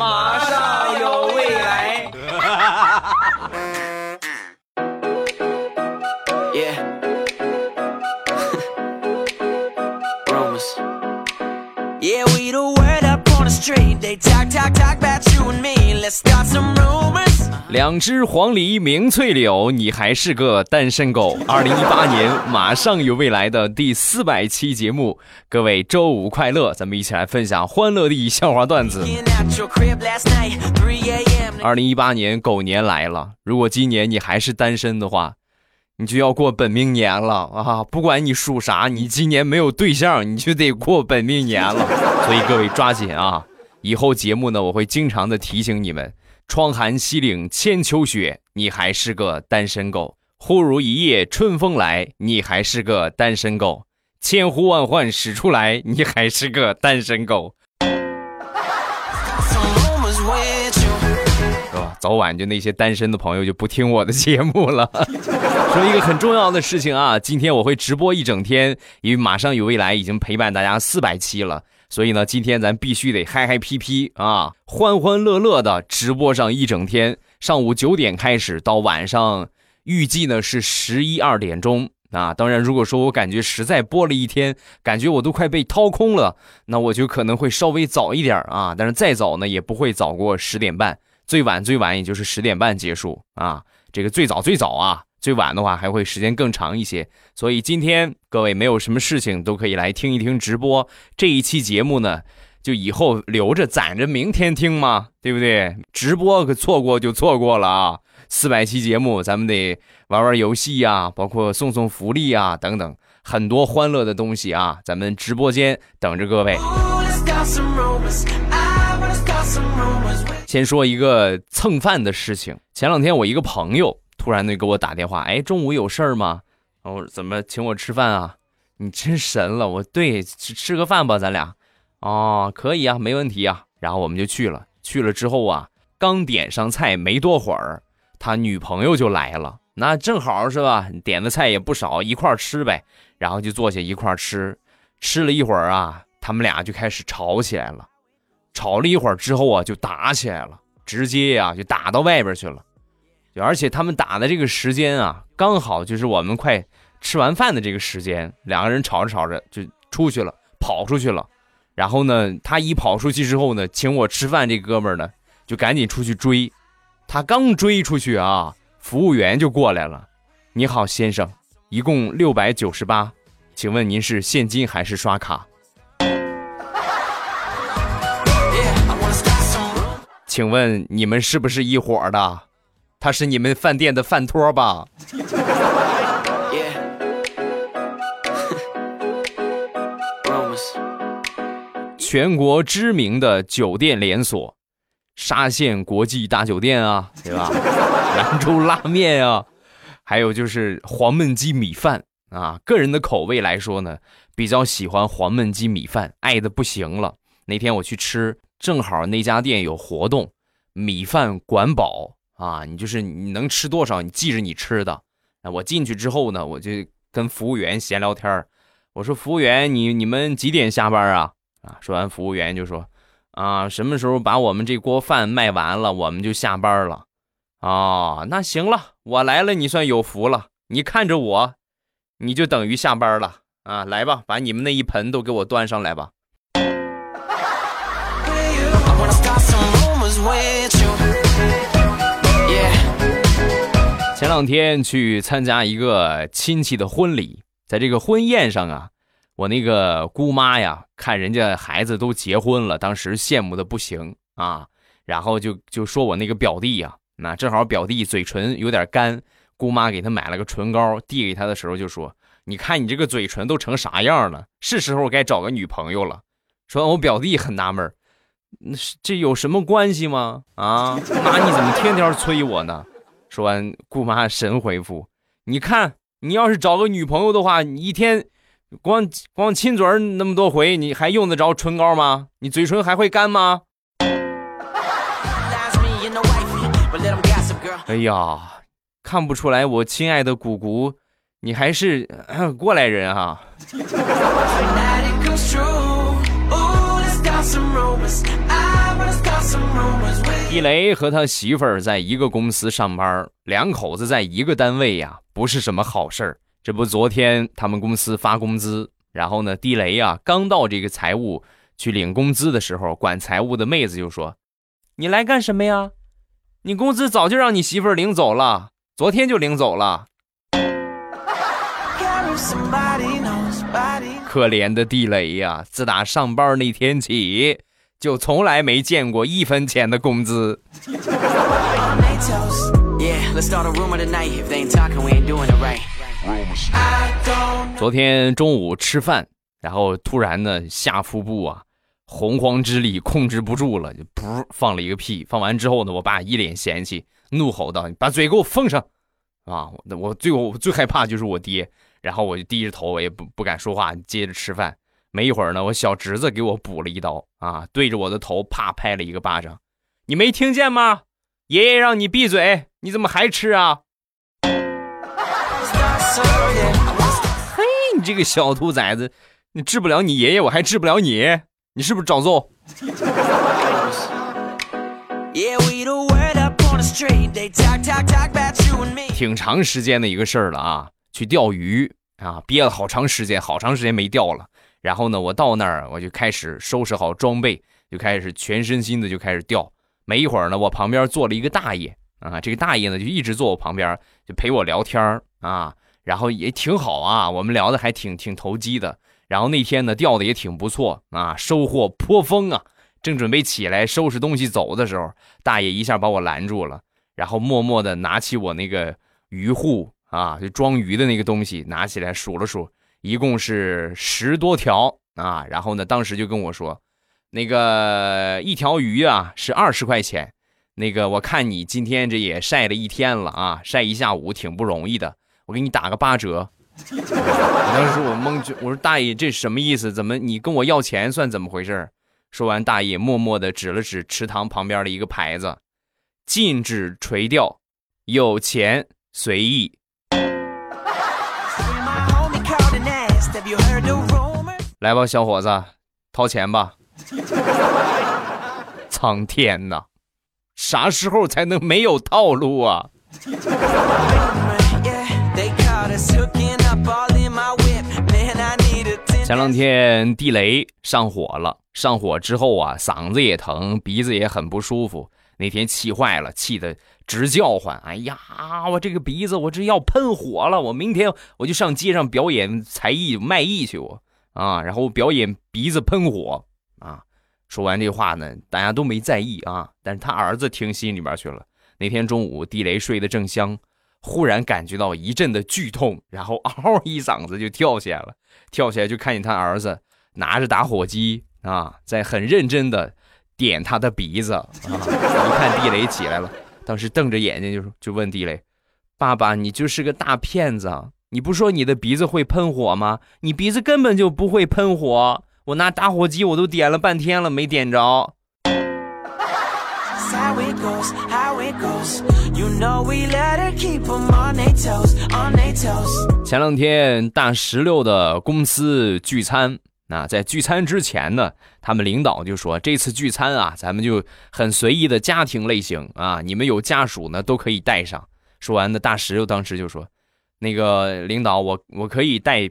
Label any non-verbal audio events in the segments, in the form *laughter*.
马上有未来。 *laughs* *laughs* 两只黄鹂鸣翠柳，你还是个单身狗。二零一八年马上有未来的第四百期节目，各位周五快乐！咱们一起来分享欢乐的笑话段子。二零一八年狗年来了，如果今年你还是单身的话，你就要过本命年了啊！不管你属啥，你今年没有对象，你就得过本命年了。所以各位抓紧啊！以后节目呢，我会经常的提醒你们。窗含西岭千秋雪，你还是个单身狗；忽如一夜春风来，你还是个单身狗；千呼万唤始出来，你还是个单身狗。是吧？早晚就那些单身的朋友就不听我的节目了。*laughs* 说一个很重要的事情啊，今天我会直播一整天，因为马上有未来已经陪伴大家四百期了。所以呢，今天咱必须得嗨嗨皮皮啊，欢欢乐乐的直播上一整天，上午九点开始到晚上，预计呢是十一二点钟啊。当然，如果说我感觉实在播了一天，感觉我都快被掏空了，那我就可能会稍微早一点啊。但是再早呢，也不会早过十点半，最晚最晚也就是十点半结束啊。这个最早最早啊。最晚的话还会时间更长一些，所以今天各位没有什么事情都可以来听一听直播这一期节目呢，就以后留着攒着明天听嘛，对不对？直播可错过就错过了啊！四百期节目，咱们得玩玩游戏呀，包括送送福利啊等等，很多欢乐的东西啊，咱们直播间等着各位。先说一个蹭饭的事情，前两天我一个朋友。突然的给我打电话，哎，中午有事儿吗？哦，怎么请我吃饭啊？你真神了，我对吃吃个饭吧，咱俩。哦，可以啊，没问题啊。然后我们就去了，去了之后啊，刚点上菜没多会儿，他女朋友就来了。那正好是吧？点的菜也不少，一块吃呗。然后就坐下一块吃，吃了一会儿啊，他们俩就开始吵起来了。吵了一会儿之后啊，就打起来了，直接呀就打到外边去了。就而且他们打的这个时间啊，刚好就是我们快吃完饭的这个时间，两个人吵着吵着就出去了，跑出去了。然后呢，他一跑出去之后呢，请我吃饭这哥们儿呢，就赶紧出去追。他刚追出去啊，服务员就过来了。你好，先生，一共六百九十八，请问您是现金还是刷卡？*laughs* 请问你们是不是一伙的？他是你们饭店的饭托吧？*laughs* *laughs* 全国知名的酒店连锁，沙县国际大酒店啊，对吧？*laughs* 兰州拉面啊，还有就是黄焖鸡米饭啊。个人的口味来说呢，比较喜欢黄焖鸡米饭，爱的不行了。那天我去吃，正好那家店有活动，米饭管饱。啊，你就是你能吃多少，你记着你吃的。我进去之后呢，我就跟服务员闲聊天我说：“服务员，你你们几点下班啊？”啊，说完，服务员就说：“啊，什么时候把我们这锅饭卖完了，我们就下班了。”啊，那行了，我来了，你算有福了。你看着我，你就等于下班了啊！来吧，把你们那一盆都给我端上来吧。前两天去参加一个亲戚的婚礼，在这个婚宴上啊，我那个姑妈呀，看人家孩子都结婚了，当时羡慕的不行啊，然后就就说我那个表弟呀，那正好表弟嘴唇有点干，姑妈给他买了个唇膏，递给他的时候就说：“你看你这个嘴唇都成啥样了，是时候该找个女朋友了。”说完，我表弟很纳闷，那这有什么关系吗？啊，妈你怎么天天催我呢？说完，姑妈神回复：“你看，你要是找个女朋友的话，你一天光光亲嘴那么多回，你还用得着唇膏吗？你嘴唇还会干吗？”哎呀，看不出来，我亲爱的姑姑，你还是 *coughs* 过来人啊！地雷和他媳妇儿在一个公司上班，两口子在一个单位呀，不是什么好事儿。这不，昨天他们公司发工资，然后呢，地雷呀刚到这个财务去领工资的时候，管财务的妹子就说：“你来干什么呀？你工资早就让你媳妇儿领走了，昨天就领走了。”可怜的地雷呀，自打上班那天起。就从来没见过一分钱的工资。昨天中午吃饭，然后突然呢下腹部啊，洪荒之力控制不住了，就噗放了一个屁。放完之后呢，我爸一脸嫌弃，怒吼道：“你把嘴给我封上！”啊，我最我最害怕就是我爹，然后我就低着头，我也不不敢说话，接着吃饭。没一会儿呢，我小侄子给我补了一刀啊，对着我的头啪拍了一个巴掌。你没听见吗？爷爷让你闭嘴，你怎么还吃啊？嘿，你这个小兔崽子，你治不了你爷爷，我还治不了你，你是不是找揍？挺长时间的一个事儿了啊，去钓鱼啊，憋了好长时间，好长时间没钓了。然后呢，我到那儿，我就开始收拾好装备，就开始全身心的就开始钓。没一会儿呢，我旁边坐了一个大爷啊，这个大爷呢就一直坐我旁边，就陪我聊天啊，然后也挺好啊，我们聊的还挺挺投机的。然后那天呢，钓的也挺不错啊，收获颇丰啊。正准备起来收拾东西走的时候，大爷一下把我拦住了，然后默默的拿起我那个鱼护啊，就装鱼的那个东西，拿起来数了数。一共是十多条啊，然后呢，当时就跟我说，那个一条鱼啊是二十块钱，那个我看你今天这也晒了一天了啊，晒一下午挺不容易的，我给你打个八折。*laughs* 当时我懵就，我说大爷这什么意思？怎么你跟我要钱算怎么回事？说完，大爷默默的指了指池塘旁边的一个牌子，禁止垂钓，有钱随意。来吧，小伙子，掏钱吧！*laughs* 苍天呐，啥时候才能没有套路啊？前两天地雷上火了，上火之后啊，嗓子也疼，鼻子也很不舒服。那天气坏了，气得直叫唤。哎呀，我这个鼻子，我这要喷火了！我明天我就上街上表演才艺卖艺去，我啊，然后表演鼻子喷火啊。说完这话呢，大家都没在意啊，但是他儿子听心里边去了。那天中午，地雷睡得正香，忽然感觉到一阵的剧痛，然后嗷一嗓子就跳起来了。跳起来就看见他儿子拿着打火机啊，在很认真的。点他的鼻子啊！一看地雷起来了，当时瞪着眼睛就：“就问地雷，爸爸，你就是个大骗子！你不说你的鼻子会喷火吗？你鼻子根本就不会喷火，我拿打火机我都点了半天了，没点着。”前两天大石榴的公司聚餐。那在聚餐之前呢，他们领导就说：“这次聚餐啊，咱们就很随意的家庭类型啊，你们有家属呢都可以带上。”说完呢，大石榴当时就说：“那个领导，我我可以带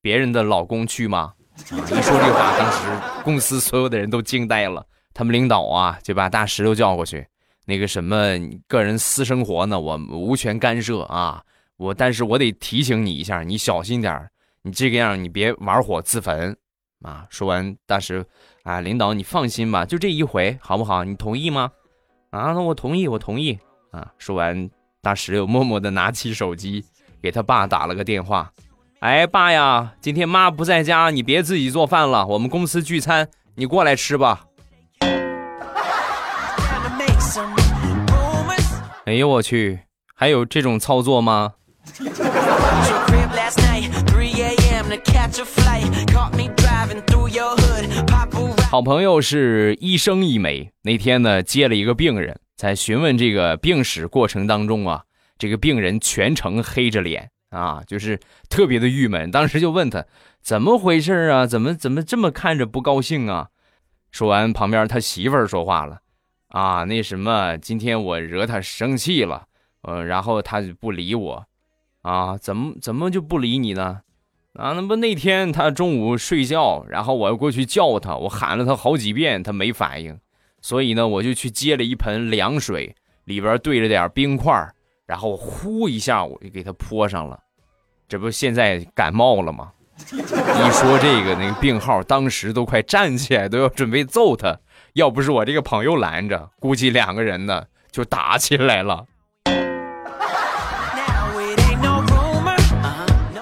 别人的老公去吗？”一说这话，当时公司所有的人都惊呆了。他们领导啊，就把大石榴叫过去，那个什么个人私生活呢，我无权干涉啊，我但是我得提醒你一下，你小心点你这个样你别玩火自焚。啊！说完，大石，啊，领导你放心吧，就这一回，好不好？你同意吗？啊，那我同意，我同意。啊！说完，大石又默默的拿起手机，给他爸打了个电话。哎，爸呀，今天妈不在家，你别自己做饭了，我们公司聚餐，你过来吃吧。哎呦我去，还有这种操作吗？好朋友是医生一枚，那天呢接了一个病人，在询问这个病史过程当中啊，这个病人全程黑着脸啊，就是特别的郁闷。当时就问他怎么回事啊？怎么怎么这么看着不高兴啊？说完，旁边他媳妇儿说话了：“啊，那什么，今天我惹他生气了，呃，然后他就不理我，啊，怎么怎么就不理你呢？啊，那不那天他中午睡觉，然后我又过去叫他，我喊了他好几遍，他没反应，所以呢，我就去接了一盆凉水，里边兑着点冰块，然后呼一下我就给他泼上了，这不现在感冒了吗？一说这个，那个病号当时都快站起来，都要准备揍他，要不是我这个朋友拦着，估计两个人呢就打起来了。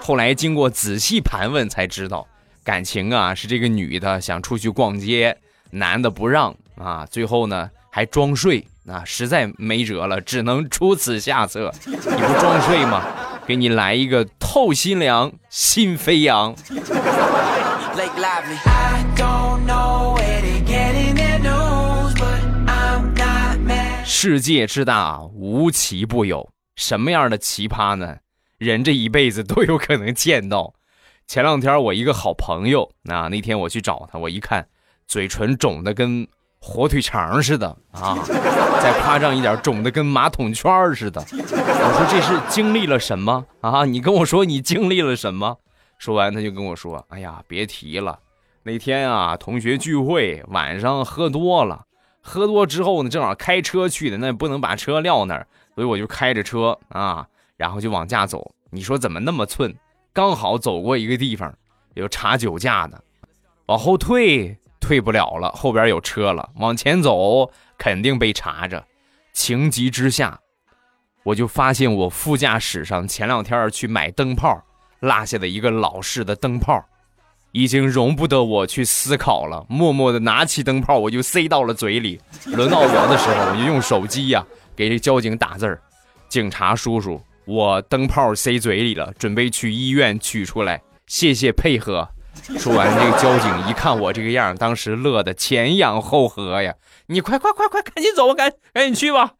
后来经过仔细盘问才知道，感情啊是这个女的想出去逛街，男的不让啊，最后呢还装睡，啊实在没辙了，只能出此下策。你不装睡吗？给你来一个透心凉，心飞扬。世界之大，无奇不有，什么样的奇葩呢？人这一辈子都有可能见到。前两天我一个好朋友，啊，那天我去找他，我一看，嘴唇肿的跟火腿肠似的啊，再夸张一点，肿的跟马桶圈似的。我说这是经历了什么啊？你跟我说你经历了什么？说完他就跟我说：“哎呀，别提了，那天啊，同学聚会，晚上喝多了，喝多之后呢，正好开车去的，那不能把车撂那儿，所以我就开着车啊。”然后就往家走，你说怎么那么寸？刚好走过一个地方，有查酒驾的，往后退退不了了，后边有车了。往前走肯定被查着。情急之下，我就发现我副驾驶上前两天去买灯泡落下的一个老式的灯泡，已经容不得我去思考了。默默的拿起灯泡，我就塞到了嘴里。轮到我的时候，我就用手机呀给这交警打字儿：“警察叔叔。”我灯泡塞嘴里了，准备去医院取出来。谢谢配合。*laughs* 说完，这个交警一看我这个样，当时乐得前仰后合呀！你快快快快，赶紧走吧，赶赶紧去吧。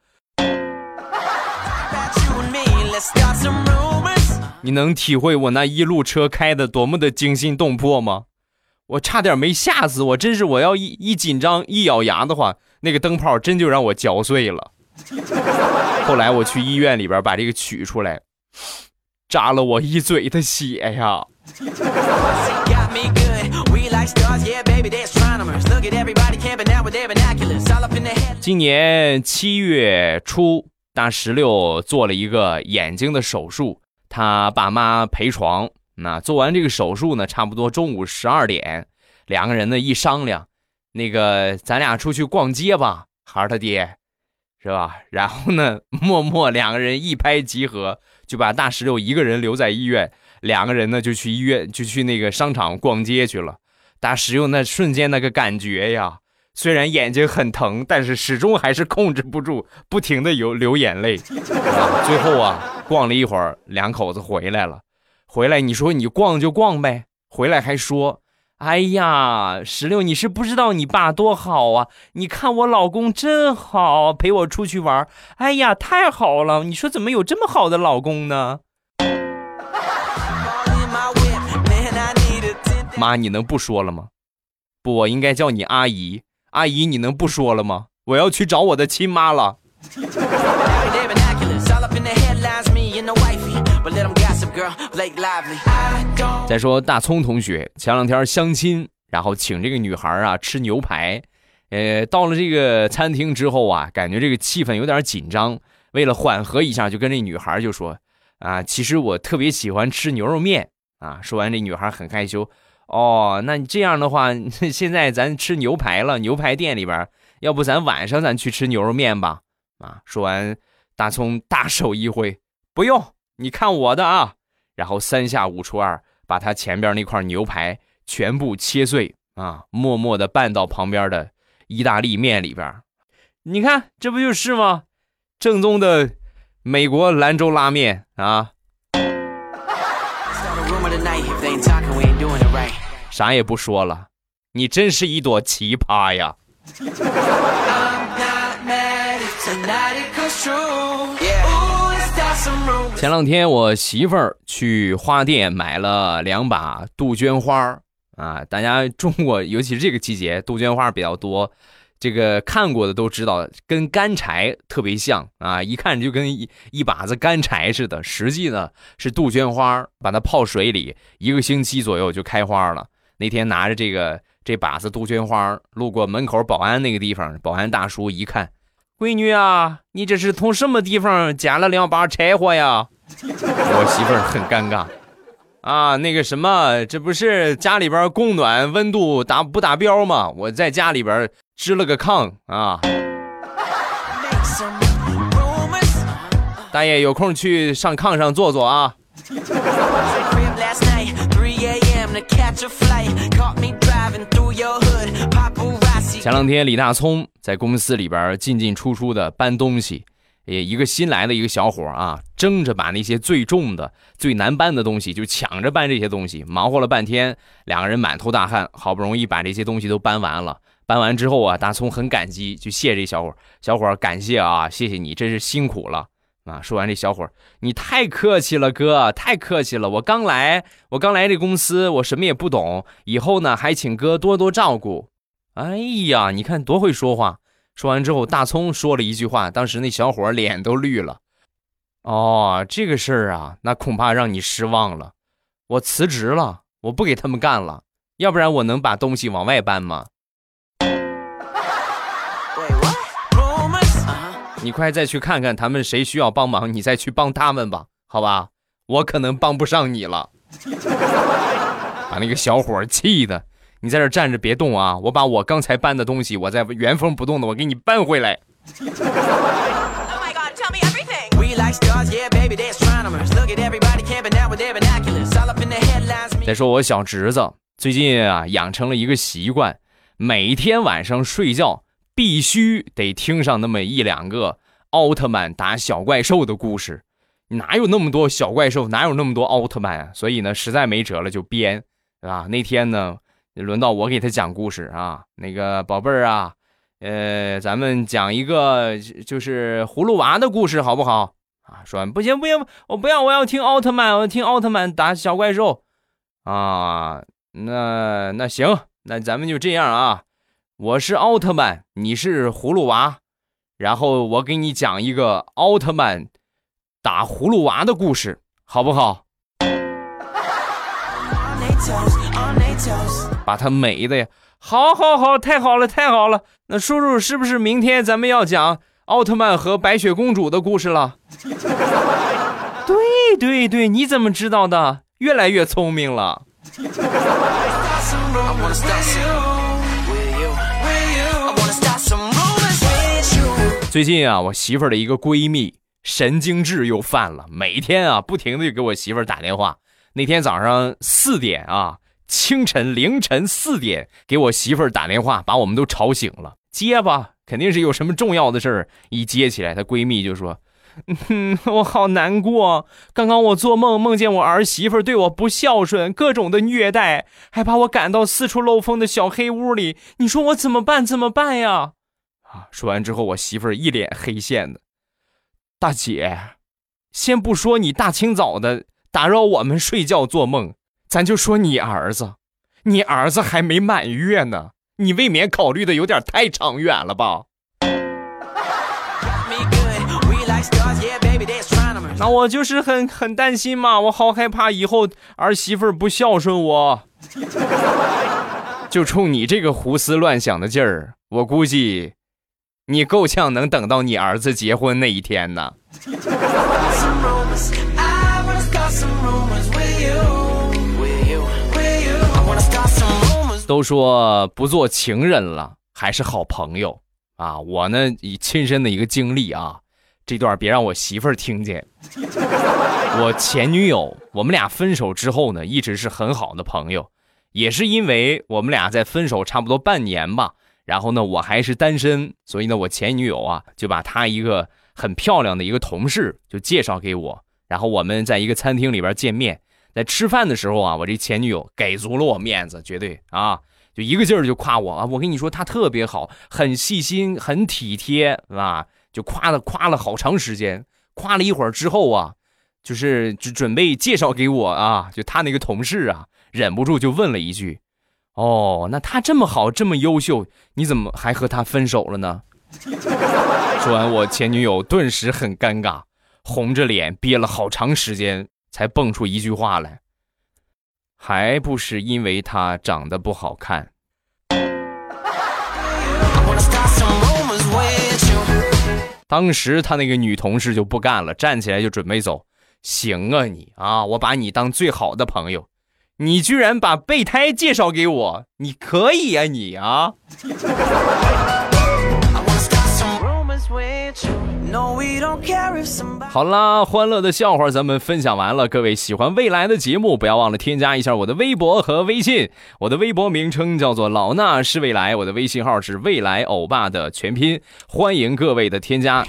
你能体会我那一路车开的多么的惊心动魄吗？我差点没吓死我，真是我要一一紧张一咬牙的话，那个灯泡真就让我嚼碎了。*laughs* 后来我去医院里边把这个取出来，扎了我一嘴的血呀！今年七月初，大石榴做了一个眼睛的手术，他爸妈陪床。那做完这个手术呢，差不多中午十二点，两个人呢一商量，那个咱俩出去逛街吧，孩儿他爹。是吧？然后呢，默默两个人一拍即合，就把大石榴一个人留在医院，两个人呢就去医院，就去那个商场逛街去了。大石榴那瞬间那个感觉呀，虽然眼睛很疼，但是始终还是控制不住，不停的有流眼泪。*laughs* 最后啊，逛了一会儿，两口子回来了。回来你说你逛就逛呗，回来还说。哎呀，石榴，你是不知道你爸多好啊！你看我老公真好，陪我出去玩。哎呀，太好了！你说怎么有这么好的老公呢？妈，你能不说了吗？不，我应该叫你阿姨。阿姨，你能不说了吗？我要去找我的亲妈了。*laughs* 再说大葱同学前两天相亲，然后请这个女孩啊吃牛排，呃，到了这个餐厅之后啊，感觉这个气氛有点紧张，为了缓和一下，就跟这女孩就说啊，其实我特别喜欢吃牛肉面啊。说完，这女孩很害羞，哦，那你这样的话，*laughs* 现在咱吃牛排了，牛排店里边，要不咱晚上咱去吃牛肉面吧？啊，说完，大葱大手一挥，不用。你看我的啊，然后三下五除二把他前边那块牛排全部切碎啊，默默的拌到旁边的意大利面里边。你看，这不就是吗？正宗的美国兰州拉面啊！啥也不说了，你真是一朵奇葩呀！前两天我媳妇儿去花店买了两把杜鹃花啊，大家中国尤其是这个季节，杜鹃花比较多。这个看过的都知道，跟干柴特别像啊，一看就跟一一把子干柴似的。实际呢是杜鹃花，把它泡水里一个星期左右就开花了。那天拿着这个这把子杜鹃花，路过门口保安那个地方，保安大叔一看，闺女啊，你这是从什么地方捡了两把柴火呀？*laughs* 我媳妇儿很尴尬。啊，那个什么，这不是家里边供暖温度达不达标吗？我在家里边支了个炕啊。大爷有空去上炕上坐坐啊。前两天李大聪在公司里边进进出出的搬东西。也一个新来的一个小伙啊，争着把那些最重的、最难搬的东西，就抢着搬这些东西，忙活了半天，两个人满头大汗，好不容易把这些东西都搬完了。搬完之后啊，大葱很感激，就谢这小伙。小伙感谢啊，谢谢你，真是辛苦了啊。说完，这小伙你太客气了，哥，太客气了。我刚来，我刚来这公司，我什么也不懂，以后呢还请哥多多照顾。哎呀，你看多会说话。说完之后，大葱说了一句话，当时那小伙脸都绿了。哦，这个事儿啊，那恐怕让你失望了。我辞职了，我不给他们干了，要不然我能把东西往外搬吗？你快再去看看他们谁需要帮忙，你再去帮他们吧，好吧？我可能帮不上你了。*laughs* 把那个小伙气的。你在这站着别动啊！我把我刚才搬的东西，我再原封不动的，我给你搬回来。再说我小侄子最近啊，养成了一个习惯，每天晚上睡觉必须得听上那么一两个奥特曼打小怪兽的故事。哪有那么多小怪兽？哪有那么多奥特曼啊？所以呢，实在没辙了就编，啊？那天呢。轮到我给他讲故事啊，那个宝贝儿啊，呃，咱们讲一个就是葫芦娃的故事好不好？啊，说不行不行，我不要，我要听奥特曼，我要听奥特曼打小怪兽，啊，那那行，那咱们就这样啊，我是奥特曼，你是葫芦娃，然后我给你讲一个奥特曼打葫芦娃的故事，好不好？*laughs* 把他美的呀！好，好，好，太好了，太好了！那叔叔是不是明天咱们要讲奥特曼和白雪公主的故事了？*laughs* 对，对，对，你怎么知道的？越来越聪明了。最近啊，我媳妇儿的一个闺蜜神经质又犯了，每天啊不停的就给我媳妇儿打电话。那天早上四点啊。清晨凌晨四点给我媳妇儿打电话，把我们都吵醒了。接吧，肯定是有什么重要的事儿。一接起来，她闺蜜就说：“嗯，*laughs* 我好难过。刚刚我做梦梦见我儿媳妇对我不孝顺，各种的虐待，还把我赶到四处漏风的小黑屋里。你说我怎么办？怎么办呀？”啊！说完之后，我媳妇儿一脸黑线的。大姐，先不说你大清早的打扰我们睡觉做梦。咱就说你儿子，你儿子还没满月呢，你未免考虑的有点太长远了吧？那我就是很很担心嘛，我好害怕以后儿媳妇不孝顺我。*laughs* 就冲你这个胡思乱想的劲儿，我估计你够呛能等到你儿子结婚那一天呢。都说不做情人了，还是好朋友啊！我呢以亲身的一个经历啊，这段别让我媳妇儿听见。*laughs* 我前女友，我们俩分手之后呢，一直是很好的朋友，也是因为我们俩在分手差不多半年吧，然后呢我还是单身，所以呢我前女友啊就把她一个很漂亮的一个同事就介绍给我，然后我们在一个餐厅里边见面。在吃饭的时候啊，我这前女友给足了我面子，绝对啊，就一个劲儿就夸我啊。我跟你说，她特别好，很细心，很体贴，是吧？就夸了夸了好长时间，夸了一会儿之后啊，就是就准备介绍给我啊，就他那个同事啊，忍不住就问了一句：“哦，那他这么好，这么优秀，你怎么还和他分手了呢？*laughs* 说完，我前女友顿时很尴尬，红着脸憋了好长时间，才蹦出一句话来：“还不是因为他长得不好看。”当时他那个女同事就不干了，站起来就准备走。行啊，你啊，我把你当最好的朋友，你居然把备胎介绍给我，你可以啊，你啊。好啦，欢乐的笑话咱们分享完了。各位喜欢未来的节目，不要忘了添加一下我的微博和微信。我的微博名称叫做老衲是未来，我的微信号是未来欧巴的全拼，欢迎各位的添加。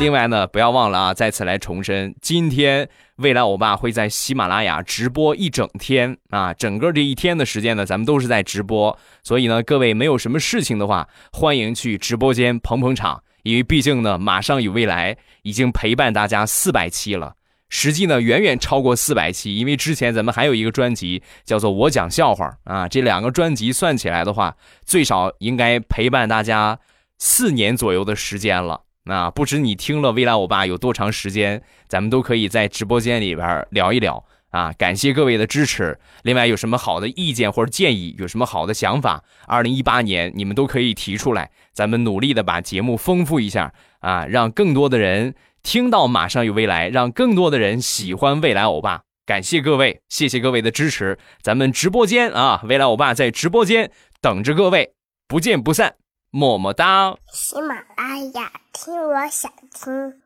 另外呢，不要忘了啊，再次来重申，今天未来欧巴会在喜马拉雅直播一整天啊，整个这一天的时间呢，咱们都是在直播。所以呢，各位没有什么事情的话，欢迎去直播间捧捧场。因为毕竟呢，马上与未来已经陪伴大家四百期了，实际呢远远超过四百期。因为之前咱们还有一个专辑叫做《我讲笑话》啊，这两个专辑算起来的话，最少应该陪伴大家四年左右的时间了。那不知你听了未来我爸有多长时间，咱们都可以在直播间里边聊一聊。啊，感谢各位的支持。另外，有什么好的意见或者建议，有什么好的想法，二零一八年你们都可以提出来，咱们努力的把节目丰富一下啊，让更多的人听到。马上有未来，让更多的人喜欢未来欧巴。感谢各位，谢谢各位的支持。咱们直播间啊，未来欧巴在直播间等着各位，不见不散，么么哒。喜马拉雅，听我想听。